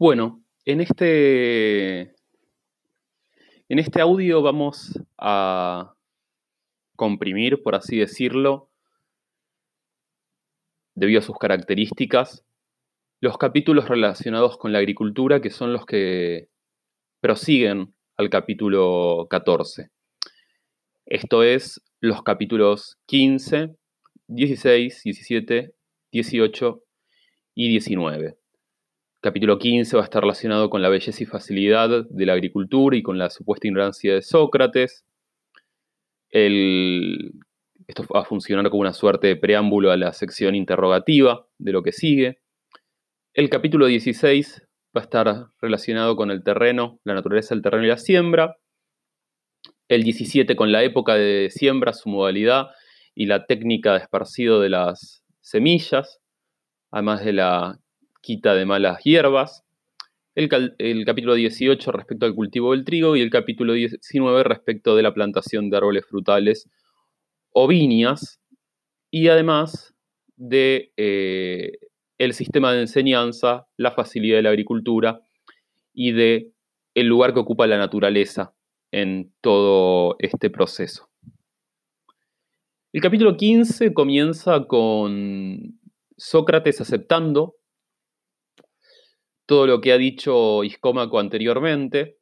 Bueno, en este, en este audio vamos a comprimir, por así decirlo, debido a sus características, los capítulos relacionados con la agricultura, que son los que prosiguen al capítulo 14. Esto es los capítulos 15, 16, 17, 18 y 19. Capítulo 15 va a estar relacionado con la belleza y facilidad de la agricultura y con la supuesta ignorancia de Sócrates. esto va a funcionar como una suerte de preámbulo a la sección interrogativa de lo que sigue. El capítulo 16 va a estar relacionado con el terreno, la naturaleza del terreno y la siembra. El 17 con la época de siembra, su modalidad y la técnica de esparcido de las semillas, además de la quita de malas hierbas, el, capítulo 18 respecto al cultivo del trigo y el capítulo 19 respecto de la plantación de árboles frutales o viñas, y además de eh, el sistema de enseñanza, la facilidad de la agricultura y de el lugar que ocupa la naturaleza en todo este proceso. El capítulo 15 comienza con Sócrates aceptando todo lo que ha dicho Iscómaco anteriormente,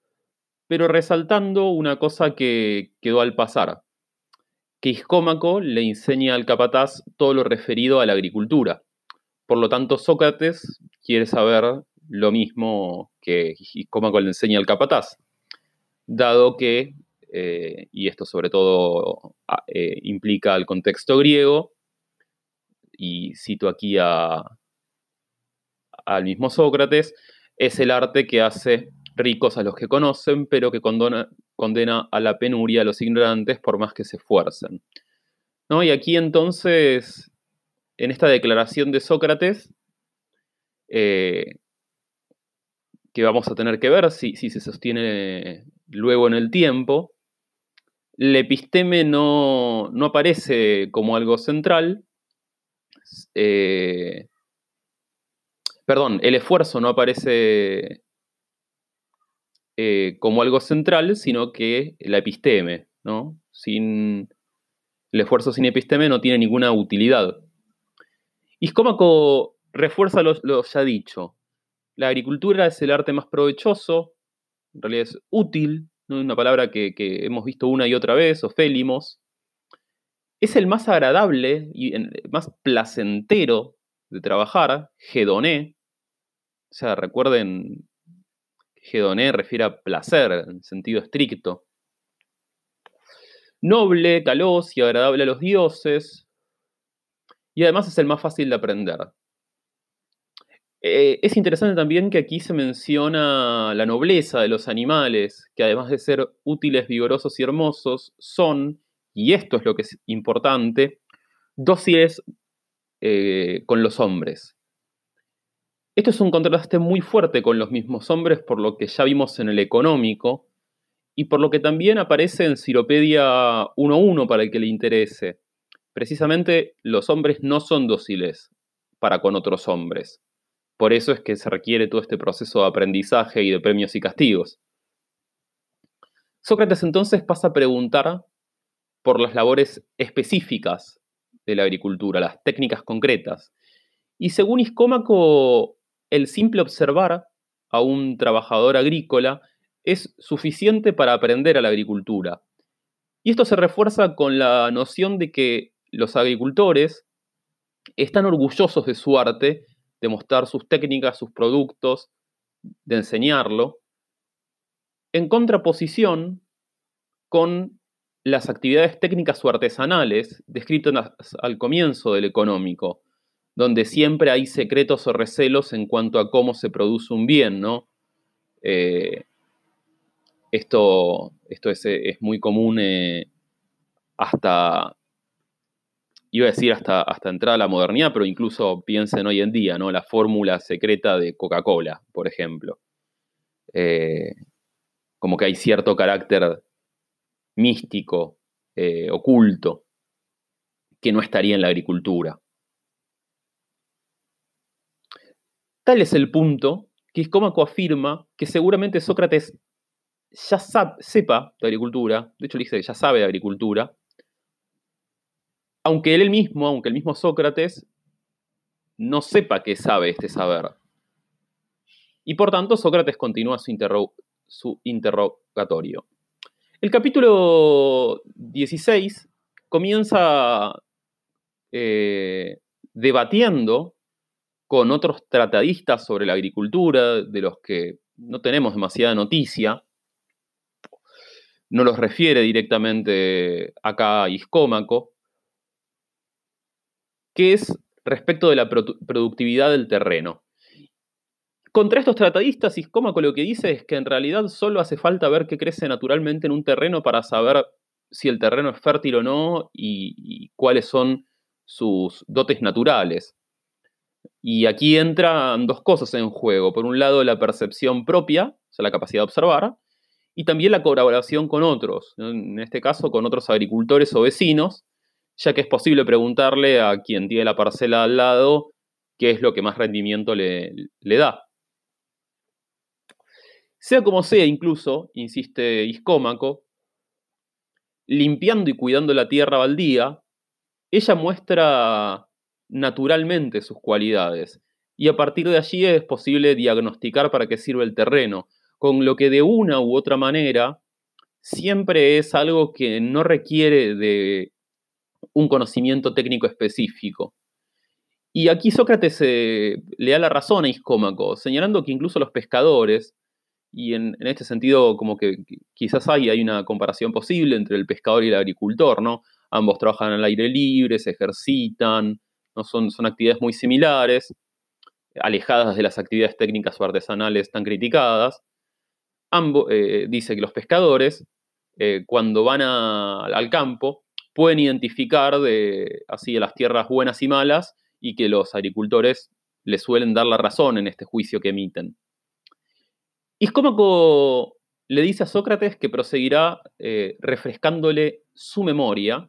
pero resaltando una cosa que quedó al pasar, que Iscómaco le enseña al capataz todo lo referido a la agricultura. Por lo tanto, Sócrates quiere saber lo mismo que Iscómaco le enseña al capataz, dado que, eh, y esto sobre todo ah, eh, implica el contexto griego, y cito aquí a, al mismo Sócrates, es el arte que hace ricos a los que conocen, pero que condena, a la penuria a los ignorantes por más que se esfuercen. ¿No? Y aquí entonces, en esta declaración de Sócrates, eh, que vamos a tener que ver si, se sostiene luego en el tiempo, el episteme no, aparece como algo central, eh, perdón, el esfuerzo no aparece eh, como algo central, sino que la episteme, ¿no? Sin, el esfuerzo sin episteme no tiene ninguna utilidad. Iscómaco refuerza lo, ya dicho. La agricultura es el arte más provechoso, en realidad es útil, una palabra que, hemos visto una y otra vez, o félimos. Es el más agradable y más placentero de trabajar, hedoné, o sea, recuerden, hedoné refiere a placer en sentido estricto. Noble, caloz y agradable a los dioses. Y además es el más fácil de aprender. Eh, es interesante también que aquí se menciona la nobleza de los animales, que además de ser útiles, vigorosos y hermosos, son, y esto es lo que es importante, dóciles eh, con los hombres. Esto es un contraste muy fuerte con los mismos hombres por lo que ya vimos en el económico y por lo que también aparece en Ciropedia 1.1 para el que le interese. Precisamente los hombres no son dóciles para con otros hombres. Por eso es que se requiere todo este proceso de aprendizaje y de premios y castigos. Sócrates entonces pasa a preguntar por las labores específicas de la agricultura, las técnicas concretas. Y según Iscómaco, el simple observar a un trabajador agrícola es suficiente para aprender a la agricultura. Y esto se refuerza con la noción de que los agricultores están orgullosos de su arte, de mostrar sus técnicas, sus productos, de enseñarlo, en contraposición con las actividades técnicas o artesanales descritas al comienzo del económico, donde siempre hay secretos o recelos en cuanto a cómo se produce un bien, ¿no? Eh, esto, esto es, muy común eh, hasta, iba a decir hasta, hasta entrar a la modernidad, pero incluso piensen hoy en día, ¿no? La fórmula secreta de Coca-Cola, por ejemplo. Eh, como que hay cierto carácter místico, oculto, que no estaría en la agricultura. Tal es el punto que Iscómaco afirma que seguramente Sócrates ya sepa de agricultura, de hecho le dice que ya sabe de agricultura, aunque él mismo, aunque el mismo Sócrates no sepa que sabe este saber. Y por tanto, Sócrates continúa su, su interrogatorio. El capítulo 16 comienza eh, debatiendo con otros tratadistas sobre la agricultura, de los que no tenemos demasiada noticia. No los refiere directamente acá a Iscómaco, que es respecto de la productividad del terreno. Contra estos tratadistas, Iscómaco lo que dice es que en realidad solo hace falta ver qué crece naturalmente en un terreno para saber si el terreno es fértil o no y, cuáles son sus dotes naturales. Y aquí entran dos cosas en juego. Por un lado, la percepción propia, o sea, la capacidad de observar, y también la colaboración con otros, en este caso con otros agricultores o vecinos, ya que es posible preguntarle a quien tiene la parcela al lado qué es lo que más rendimiento le, da. Sea como sea, incluso, insiste Iscómaco, limpiando y cuidando la tierra baldía, ella muestra naturalmente sus cualidades y a partir de allí es posible diagnosticar para qué sirve el terreno, con lo que de una u otra manera siempre es algo que no requiere de un conocimiento técnico específico. Y aquí Sócrates eh, le da la razón a Iscómaco, señalando que incluso los pescadores, y en, este sentido como que quizás hay, hay una comparación posible entre el pescador y el agricultor, ¿no? Ambos trabajan al aire libre, se ejercitan, ¿no? son, son actividades muy similares, alejadas de las actividades técnicas o artesanales tan criticadas. Ambos, eh, dice que los pescadores, eh, cuando van al campo, pueden identificar de, así las tierras buenas y malas y que los agricultores les suelen dar la razón en este juicio que emiten. Iscómaco le dice a Sócrates que proseguirá eh, refrescándole su memoria,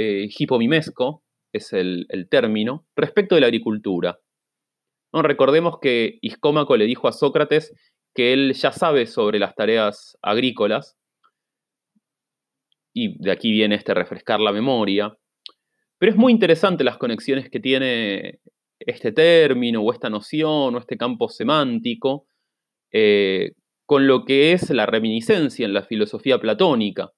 eh, hipomimesco es el, término, respecto de la agricultura. ¿No? Recordemos que Iscómaco le dijo a Sócrates que él ya sabe sobre las tareas agrícolas y de aquí viene este refrescar la memoria. Pero es muy interesante las conexiones que tiene este término o esta noción o este campo semántico eh, con lo que es la reminiscencia en la filosofía platónica.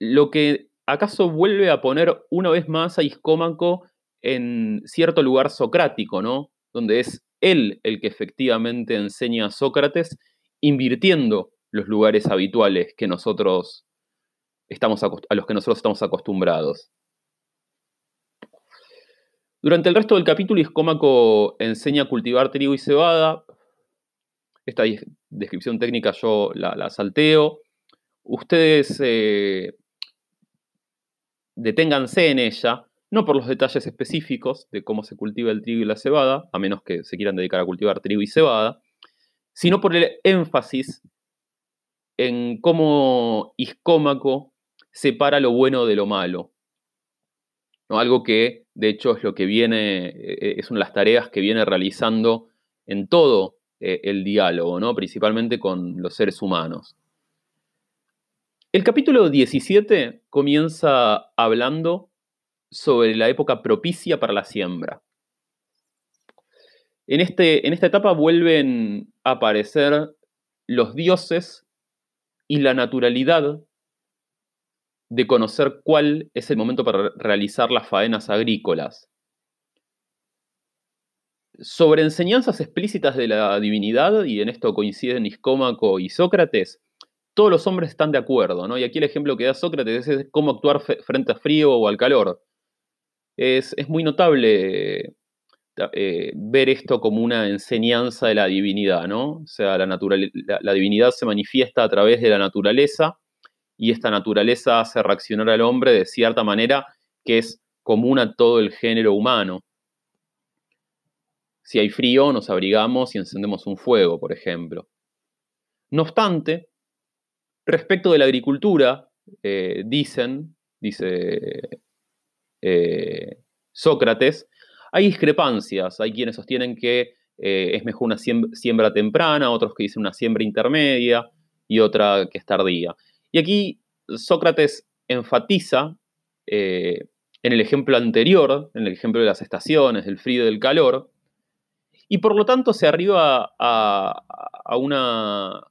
Lo que acaso vuelve a poner una vez más a Iscómaco en cierto lugar socrático, ¿no? Donde es él el que efectivamente enseña a Sócrates, invirtiendo los lugares habituales que nosotros estamos a los que nosotros estamos acostumbrados. Durante el resto del capítulo, Iscómaco enseña a cultivar trigo y cebada. Esta descripción técnica yo la, salteo. Ustedes eh, deténganse en ella, no por los detalles específicos de cómo se cultiva el trigo y la cebada, a menos que se quieran dedicar a cultivar trigo y cebada, sino por el énfasis en cómo Iscómaco separa lo bueno de lo malo. ¿no? Algo que, de hecho, es lo que viene, eh, es una de las tareas que viene realizando en todo eh, el diálogo, ¿no? principalmente con los seres humanos. El capítulo 17 comienza hablando sobre la época propicia para la siembra. En, este, en esta etapa vuelven a aparecer los dioses y la naturalidad de conocer cuál es el momento para realizar las faenas agrícolas. Sobre enseñanzas explícitas de la divinidad, y en esto coinciden Iscómaco y Sócrates, todos los hombres están de acuerdo, ¿no? Y aquí el ejemplo que da Sócrates es cómo actuar frente a frío o al calor. Es, muy notable eh, ver esto como una enseñanza de la divinidad, ¿no? O sea, la, la divinidad se manifiesta a través de la naturaleza y esta naturaleza hace reaccionar al hombre de cierta manera que es común a todo el género humano. Si hay frío, nos abrigamos y encendemos un fuego, por ejemplo. No obstante, respecto de la agricultura, eh, dicen, dice eh, Sócrates, hay discrepancias. Hay quienes sostienen que eh, es mejor una siembra temprana, otros que dicen una siembra intermedia y otra que es tardía. Y aquí Sócrates enfatiza en el ejemplo anterior, en el ejemplo de las estaciones, del frío y del calor, y por lo tanto se arriba a, una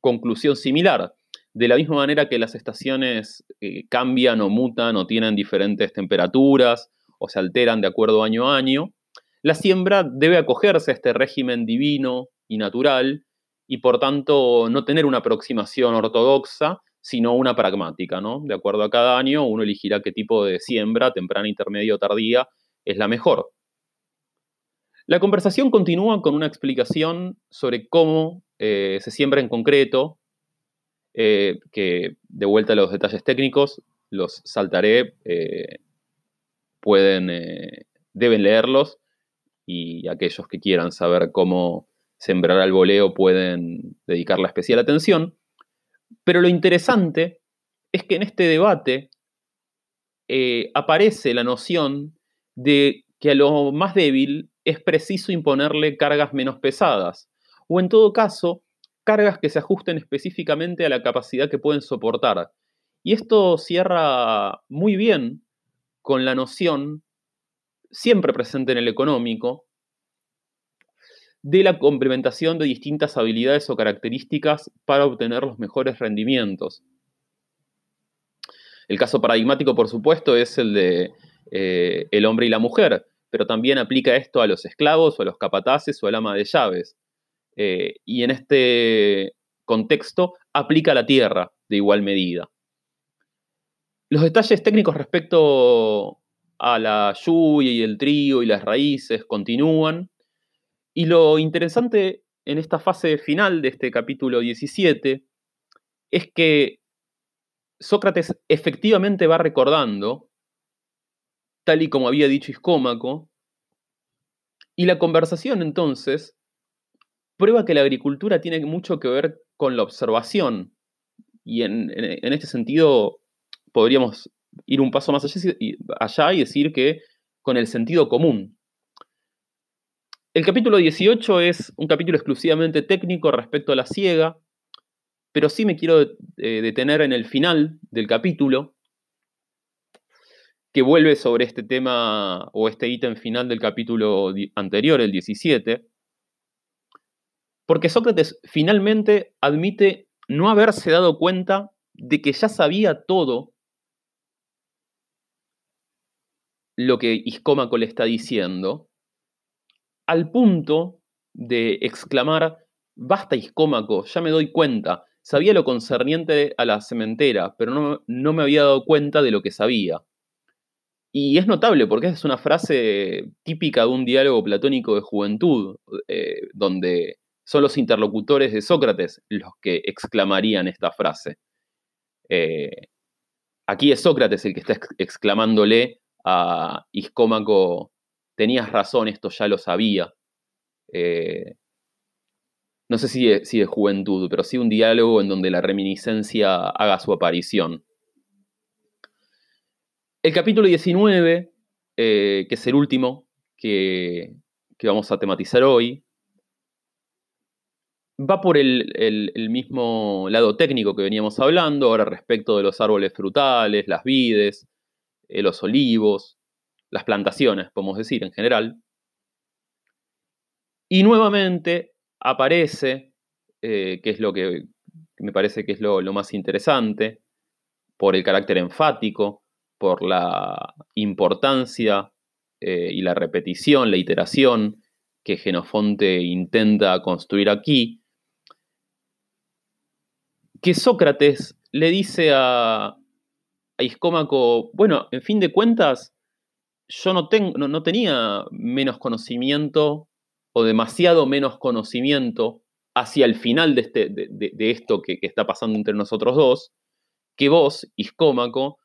conclusión similar. De la misma manera que las estaciones eh, cambian o mutan o tienen diferentes temperaturas o se alteran de acuerdo año a año, la siembra debe acogerse a este régimen divino y natural y por tanto no tener una aproximación ortodoxa, sino una pragmática, ¿no? De acuerdo a cada año, uno elegirá qué tipo de siembra, temprana, intermedia o tardía, es la mejor. La conversación continúa con una explicación sobre cómo eh, se siembra en concreto, eh, que de vuelta a los detalles técnicos, los saltaré, eh, pueden, deben leerlos y aquellos que quieran saber cómo sembrar al voleo pueden dedicar la especial atención. Pero lo interesante es que en este debate aparece la noción de que a lo más débil es preciso imponerle cargas menos pesadas, o en todo caso, cargas que se ajusten específicamente a la capacidad que pueden soportar. Y esto cierra muy bien con la noción, siempre presente en el económico, de la complementación de distintas habilidades o características para obtener los mejores rendimientos. El caso paradigmático, por supuesto, es el de eh, el hombre y la mujer, pero también aplica esto a los esclavos o a los capataces o al ama de llaves. Eh, y en este contexto aplica a la tierra de igual medida. Los detalles técnicos respecto a la lluvia y el trío y las raíces continúan, y lo interesante en esta fase final de este capítulo 17 es que Sócrates efectivamente va recordando, tal y como había dicho Iscómaco, y la conversación entonces prueba que la agricultura tiene mucho que ver con la observación. Y en, este sentido podríamos ir un paso más allá y decir que con el sentido común. El capítulo 18 es un capítulo exclusivamente técnico respecto a la ciega, pero sí me quiero eh, detener en el final del capítulo, que vuelve sobre este tema o este ítem final del capítulo anterior, el 17, porque Sócrates finalmente admite no haberse dado cuenta de que ya sabía todo lo que Iscómaco le está diciendo, al punto de exclamar, basta iscómaco, ya me doy cuenta, sabía lo concerniente a la cementera, pero no, me había dado cuenta de lo que sabía. Y es notable porque es una frase típica de un diálogo platónico de juventud, eh, donde son los interlocutores de Sócrates los que exclamarían esta frase. Eh, aquí es Sócrates el que está exclamándole a Iscómaco tenías razón, esto ya lo sabía. Eh, no sé si de, juventud, pero sí un diálogo en donde la reminiscencia haga su aparición. El capítulo 19, eh, que es el último que, vamos a tematizar hoy, va por el, mismo lado técnico que veníamos hablando, ahora respecto de los árboles frutales, las vides, eh, los olivos, las plantaciones, podemos decir, en general. Y nuevamente aparece, eh, que es lo que me parece que es lo, más interesante, por el carácter enfático, por la importancia eh, y la repetición, la iteración que Genofonte intenta construir aquí, que Sócrates le dice a, a Iscómaco, bueno, en fin de cuentas, yo no, tengo, no, tenía menos conocimiento o demasiado menos conocimiento hacia el final de, este, de, esto que, que, está pasando entre nosotros dos, que vos, Iscómaco,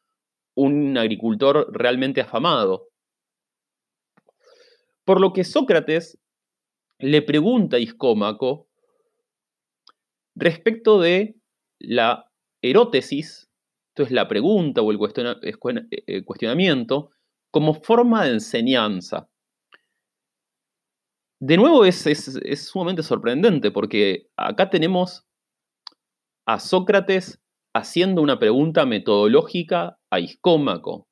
un agricultor realmente afamado. Por lo que Sócrates le pregunta a Iscómaco respecto de la erótesis, esto es la pregunta o el eh, cuestionamiento, como forma de enseñanza. de nuevo es, sumamente sorprendente porque acá tenemos a Sócrates haciendo una pregunta metodológica a Iscómaco.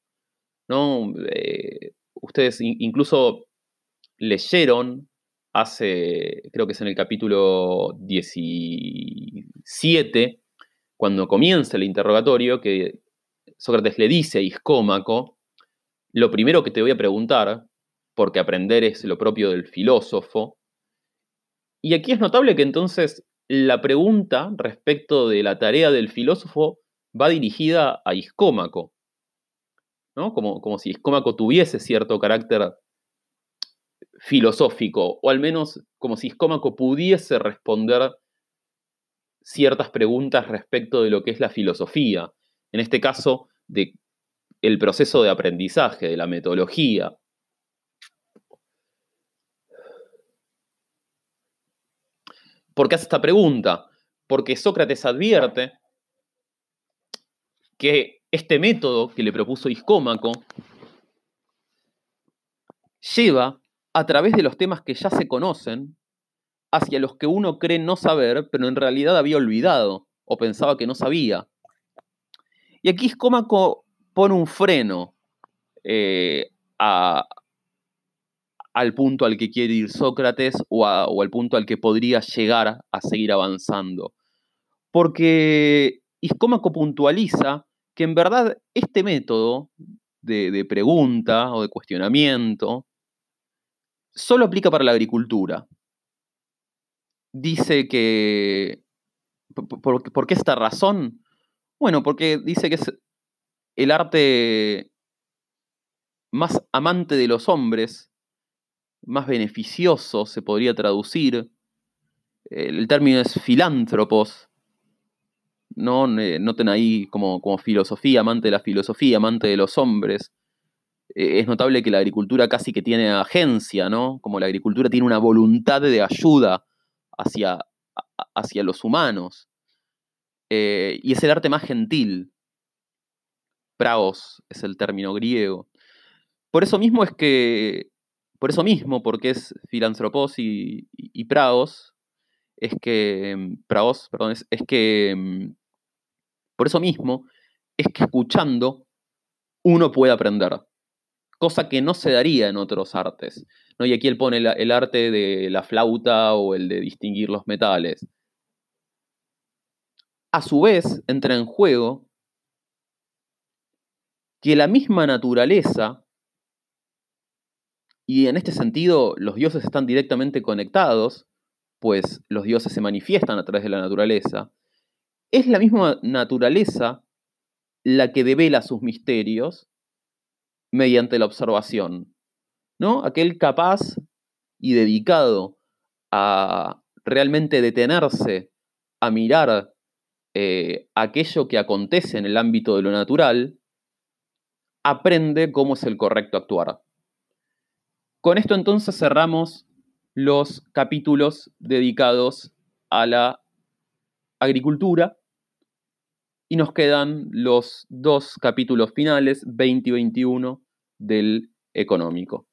¿no? Eh, ustedes incluso leyeron hace, creo que es en el capítulo 17, cuando comienza el interrogatorio, que Sócrates le dice a Iscómaco, lo primero que te voy a preguntar, porque aprender es lo propio del filósofo, y aquí es notable que entonces la pregunta respecto de la tarea del filósofo va dirigida a Iscómaco, ¿no? como, como si Iscómaco tuviese cierto carácter filosófico, o al menos como si Iscómaco pudiese responder ciertas preguntas respecto de lo que es la filosofía, en este caso, de proceso de aprendizaje, de la metodología. ¿Por qué hace esta pregunta? Porque Sócrates advierte que este método que le propuso Iscómaco lleva a través de los temas que ya se conocen hacia los que uno cree no saber, pero en realidad había olvidado o pensaba que no sabía. Y aquí Iscómaco pone un freno eh, al punto al que quiere ir Sócrates o, al punto al que podría llegar a seguir avanzando. Porque Iscómaco puntualiza que en verdad este método de pregunta o de cuestionamiento solo aplica para la agricultura. Dice que... ¿Por, qué esta razón? Bueno, porque dice que es el arte más amante de los hombres, más beneficioso, se podría traducir. El término es filántropos. ¿no? Noten ahí como, como filosofía, amante de la filosofía, amante de los hombres. Eh, es notable que la agricultura casi que tiene agencia, ¿no? Como la agricultura tiene una voluntad de ayuda hacia, hacia los humanos. Eh, y es el arte más gentil. Praos es el término griego. Por eso mismo es que, por eso mismo, porque es filantropos y, praos, es que, praos, perdón, es, es que, mm, por eso mismo, es que escuchando uno puede aprender cosa que no se daría en otros artes. Y aquí él pone el arte de la flauta o el de distinguir los metales. A su vez, entra en juego que la misma naturaleza, y en este sentido los dioses están directamente conectados, pues los dioses se manifiestan a través de la naturaleza, es la misma naturaleza la que devela sus misterios mediante la observación, ¿no? Aquel capaz y dedicado a realmente detenerse, a mirar eh, aquello que acontece en el ámbito de lo natural, aprende cómo es el correcto actuar. Con esto entonces cerramos los capítulos dedicados a la agricultura y nos quedan los dos capítulos finales, 20 y 21, del económico.